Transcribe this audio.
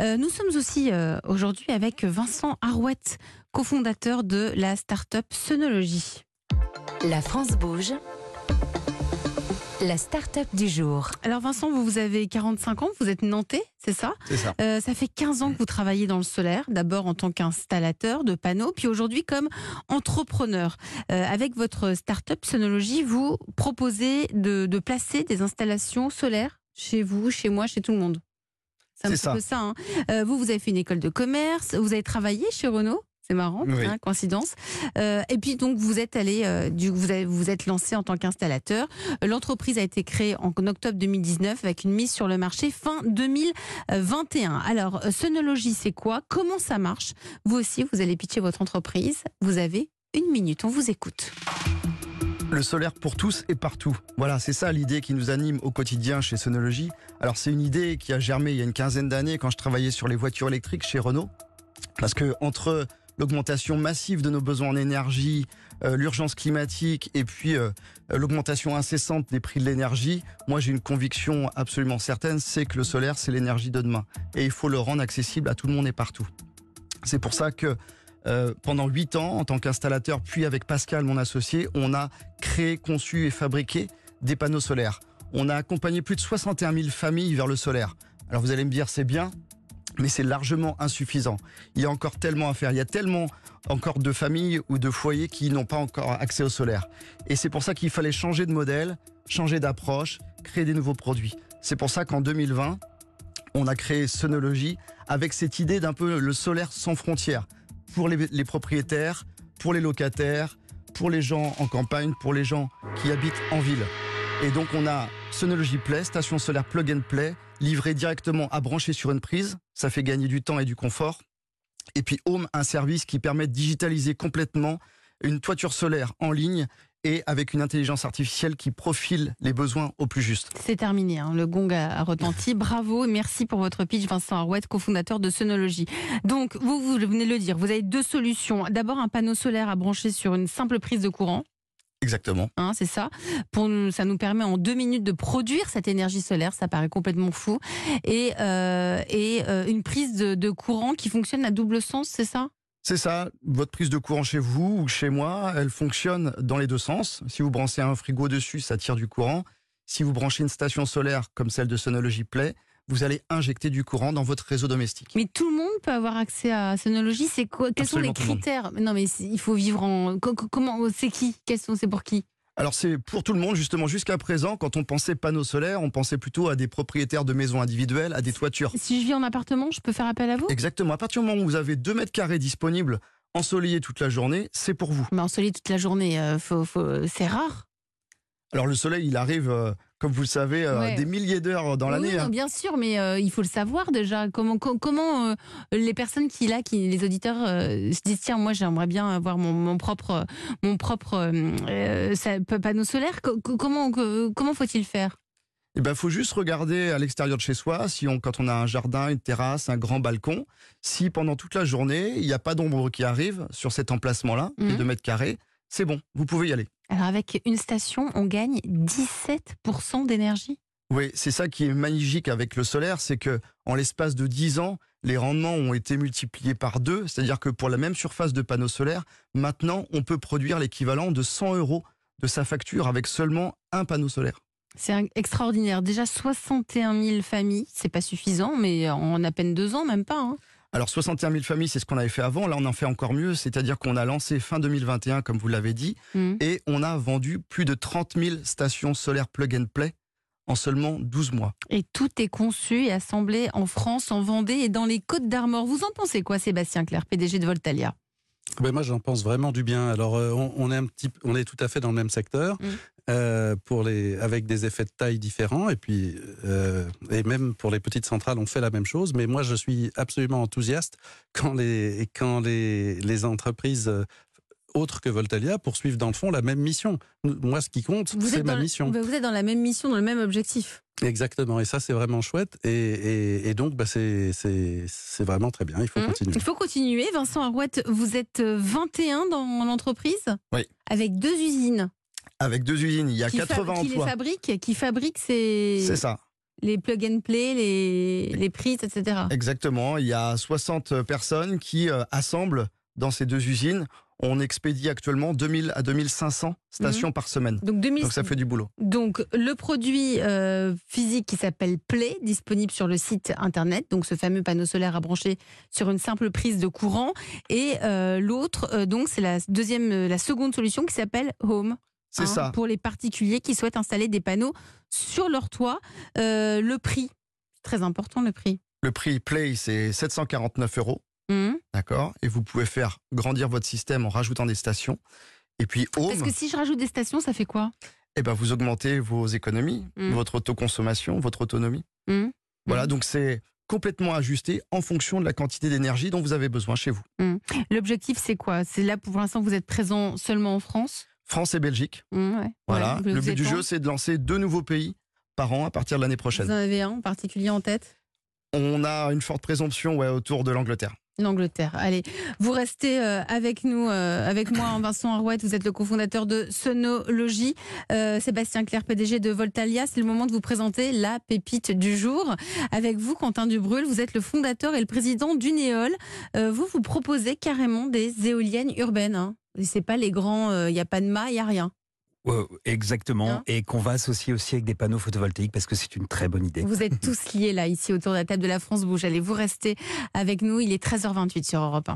Euh, nous sommes aussi euh, aujourd'hui avec Vincent Arouette, cofondateur de la start-up Sonologie. La France bouge. La start-up du jour. Alors Vincent, vous, vous avez 45 ans, vous êtes nantais, c'est ça? C'est ça. Euh, Ça fait 15 ans que vous travaillez dans le solaire, d'abord en tant qu'installateur de panneaux, puis aujourd'hui comme entrepreneur. Euh, avec votre start-up Sonologie, vous proposez de, de placer des installations solaires chez vous, chez moi, chez tout le monde. C'est un petit ça. peu ça. hein. Euh, vous, vous avez fait une école de commerce, vous avez travaillé chez Renault. C'est marrant, Oui. hein, coïncidence. Euh, et puis donc vous êtes allé, euh, du, vous avez, vous êtes lancé en tant qu'installateur. L'entreprise a été créée en octobre 2019 avec une mise sur le marché fin 2021. Alors Sonologie, c'est quoi? Comment ça marche? Vous aussi, vous allez pitcher votre entreprise. Vous avez une minute, on vous écoute. Le solaire pour tous et partout. Voilà, c'est ça l'idée qui nous anime au quotidien chez Sonologie. Alors c'est une idée qui a germé il y a une quinzaine d'années quand je travaillais sur les voitures électriques chez Renault. Parce que entre l'augmentation massive de nos besoins en énergie, euh, l'urgence climatique et puis euh, l'augmentation incessante des prix de l'énergie, moi j'ai une conviction absolument certaine, c'est que le solaire c'est l'énergie de demain. Et il faut le rendre accessible à tout le monde et partout. C'est pour ça que euh, pendant huit ans, en tant qu'installateur, puis avec Pascal, mon associé, on a créé, conçu et fabriqué des panneaux solaires. On a accompagné plus de 61 000 familles vers le solaire. Alors vous allez me dire, c'est bien, mais c'est largement insuffisant. Il y a encore tellement à faire. Il y a tellement encore de familles ou de foyers qui n'ont pas encore accès au solaire. Et c'est pour ça qu'il fallait changer de modèle, changer d'approche, créer des nouveaux produits. C'est pour ça qu'en 2020, on a créé Sonologie avec cette idée d'un peu le solaire sans frontières pour les, propriétaires, pour les locataires, pour les gens en campagne, pour les gens qui habitent en ville. Et donc on a Sonology Play, station solaire plug and play, livrée directement à brancher sur une prise. Ça fait gagner du temps et du confort. Et puis Home, un service qui permet de digitaliser complètement une toiture solaire en ligne et avec une intelligence artificielle qui profile les besoins au plus juste. C'est terminé, hein. le gong a, retenti. Bravo merci pour votre pitch, Vincent Arouette, cofondateur de Sonologie. Donc, vous, vous venez de le dire, vous avez deux solutions. D'abord, un panneau solaire à brancher sur une simple prise de courant. Exactement. Hein, c'est ça. Pour nous, ça nous permet en deux minutes de produire cette énergie solaire. Ça paraît complètement fou. Et, euh, et euh, une prise de, de courant qui fonctionne à double sens, c'est ça? C'est ça, votre prise de courant chez vous ou chez moi, elle fonctionne dans les deux sens. Si vous branchez un frigo dessus, ça tire du courant. Si vous branchez une station solaire comme celle de Sonology Play, vous allez injecter du courant dans votre réseau domestique. Mais tout le monde peut avoir accès à Sonologie. C'est quoi Quels sont les le critères? Non, mais il faut vivre en. co- co- Comment C'est qui? Quels sont C'est pour qui? Alors c'est pour tout le monde, justement, jusqu'à présent, quand on pensait panneaux solaires, on pensait plutôt à des propriétaires de maisons individuelles, à des toitures. Si je vis en appartement, je peux faire appel à vous? Exactement, à partir du moment où vous avez 2 mètres carrés disponibles, ensoleillés toute la journée, c'est pour vous. Mais en solide toute la journée, euh, faut, faut- c'est rare. Alors le soleil, il arrive, euh, comme vous le savez, euh, Ouais. des milliers d'heures dans Oui, l'année. hein. bien sûr, mais euh, il faut le savoir déjà. Comment, co- comment euh, les personnes qui là, qui les auditeurs euh, se disent tiens, moi j'aimerais bien avoir mon, mon propre, mon propre euh, euh, ça- panneau solaire. Co- co- comment, co- comment faut-il faire? Il ben, faut juste regarder à l'extérieur de chez soi, si on, quand on a un jardin, une terrasse, un grand balcon, si pendant toute la journée, il n'y a pas d'ombre qui arrive sur cet emplacement-là, Mhm. les 2 mètres carrés, c'est bon, vous pouvez y aller. Alors avec une station, on gagne 17% d'énergie. Oui, c'est ça qui est magique avec le solaire, c'est que en l'espace de 10 ans, les rendements ont été multipliés par deux, c'est-à-dire que pour la même surface de panneaux solaires, maintenant, on peut produire l'équivalent de 100 euros de sa facture avec seulement un panneau solaire. C'est extraordinaire. Déjà 61 000 familles, c'est pas suffisant, mais en à peine deux ans, même pas. hein. Alors 61 000 familles, c'est ce qu'on avait fait avant. Là, on en fait encore mieux, c'est-à-dire qu'on a lancé fin 2021, comme vous l'avez dit, Mhm. et on a vendu plus de 30 000 stations solaires plug and play en seulement 12 mois. Et tout est conçu et assemblé en France, en Vendée et dans les Côtes d'Armor. Vous en pensez quoi, Sébastien Claire, PDG de Voltalia? Ben moi, j'en pense vraiment du bien. Alors, euh, on, on est un petit, on est tout à fait dans le même secteur, Mm. Euh, pour les, avec des effets de taille différents, et puis, euh, et même pour les petites centrales, on fait la même chose. Mais moi, je suis absolument enthousiaste quand les, quand les, les entreprises euh, autres que Voltalia poursuivent dans le fond la même mission. Moi, ce qui compte, c'est ma dans, mission. vous êtes dans la même mission, dans le même objectif. Exactement. Et ça, c'est vraiment chouette. Et, et, et donc, bah, c'est c'est- c'est vraiment très bien. Il faut Hum, continuer. Il faut continuer. Vincent Arouette, vous êtes euh, 21 dans l'entreprise Oui. Avec deux usines Avec deux usines, il y a qui, fa- 80 qui les emplois. fabriquent, qui fabriquent ces... C'est ça. les plug and play, les, les prises, etc. Exactement. Il y a 60 personnes qui euh, assemblent dans ces deux usines. On expédie actuellement 2000 à 2500 stations par semaine. Donc, 2000 Donc ça fait du boulot. Donc, le produit euh, physique qui s'appelle Play, disponible sur le site internet, donc ce fameux panneau solaire à brancher sur une simple prise de courant. Et euh, l'autre, euh, donc, c'est la deuxième, la seconde solution qui s'appelle Home. Hein, ça. Pour les particuliers qui souhaitent installer des panneaux sur leur toit. Euh, le prix, très important le prix. Le prix Play, c'est 749 euros. Hum. D'accord Et vous pouvez faire grandir votre système en rajoutant des stations. Et puis Home, Parce que si je rajoute des stations, ça fait quoi? Eh ben, vous augmentez vos économies, Mm. votre autoconsommation, votre autonomie. Hum. Voilà, donc c'est complètement ajusté en fonction de la quantité d'énergie dont vous avez besoin chez vous. L'objectif, c'est quoi? C'est là, pour l'instant, vous êtes présent seulement en France? France et Belgique. Ouais. Voilà. Ouais, Le vous but du jeu, c'est de lancer deux nouveaux pays par an à partir de l'année Vous prochaine. en avez un en particulier en tête? On a une forte présomption ouais, autour de l'Angleterre. L'Angleterre. Allez, vous restez euh, avec nous, euh, avec moi, Vincent Arouette. Vous êtes le cofondateur de Sonologie. Euh, Sébastien Claire, PDG de Voltalia. C'est le moment de vous présenter la pépite du jour. Avec vous, Quentin Dubrul, vous êtes le fondateur et le président d'Unéol. Vous, vous proposez carrément des éoliennes urbaines. Hein. C'est pas les grands, il n'y a pas de mât, il n'y a rien. Exactement. Hein et qu'on va associer aussi avec des panneaux photovoltaïques parce que c'est une très bonne idée. Vous êtes tous liés là, ici, autour de la table de la France Bouge. Allez, vous restez avec nous. Il est 13h28 sur Europe 1.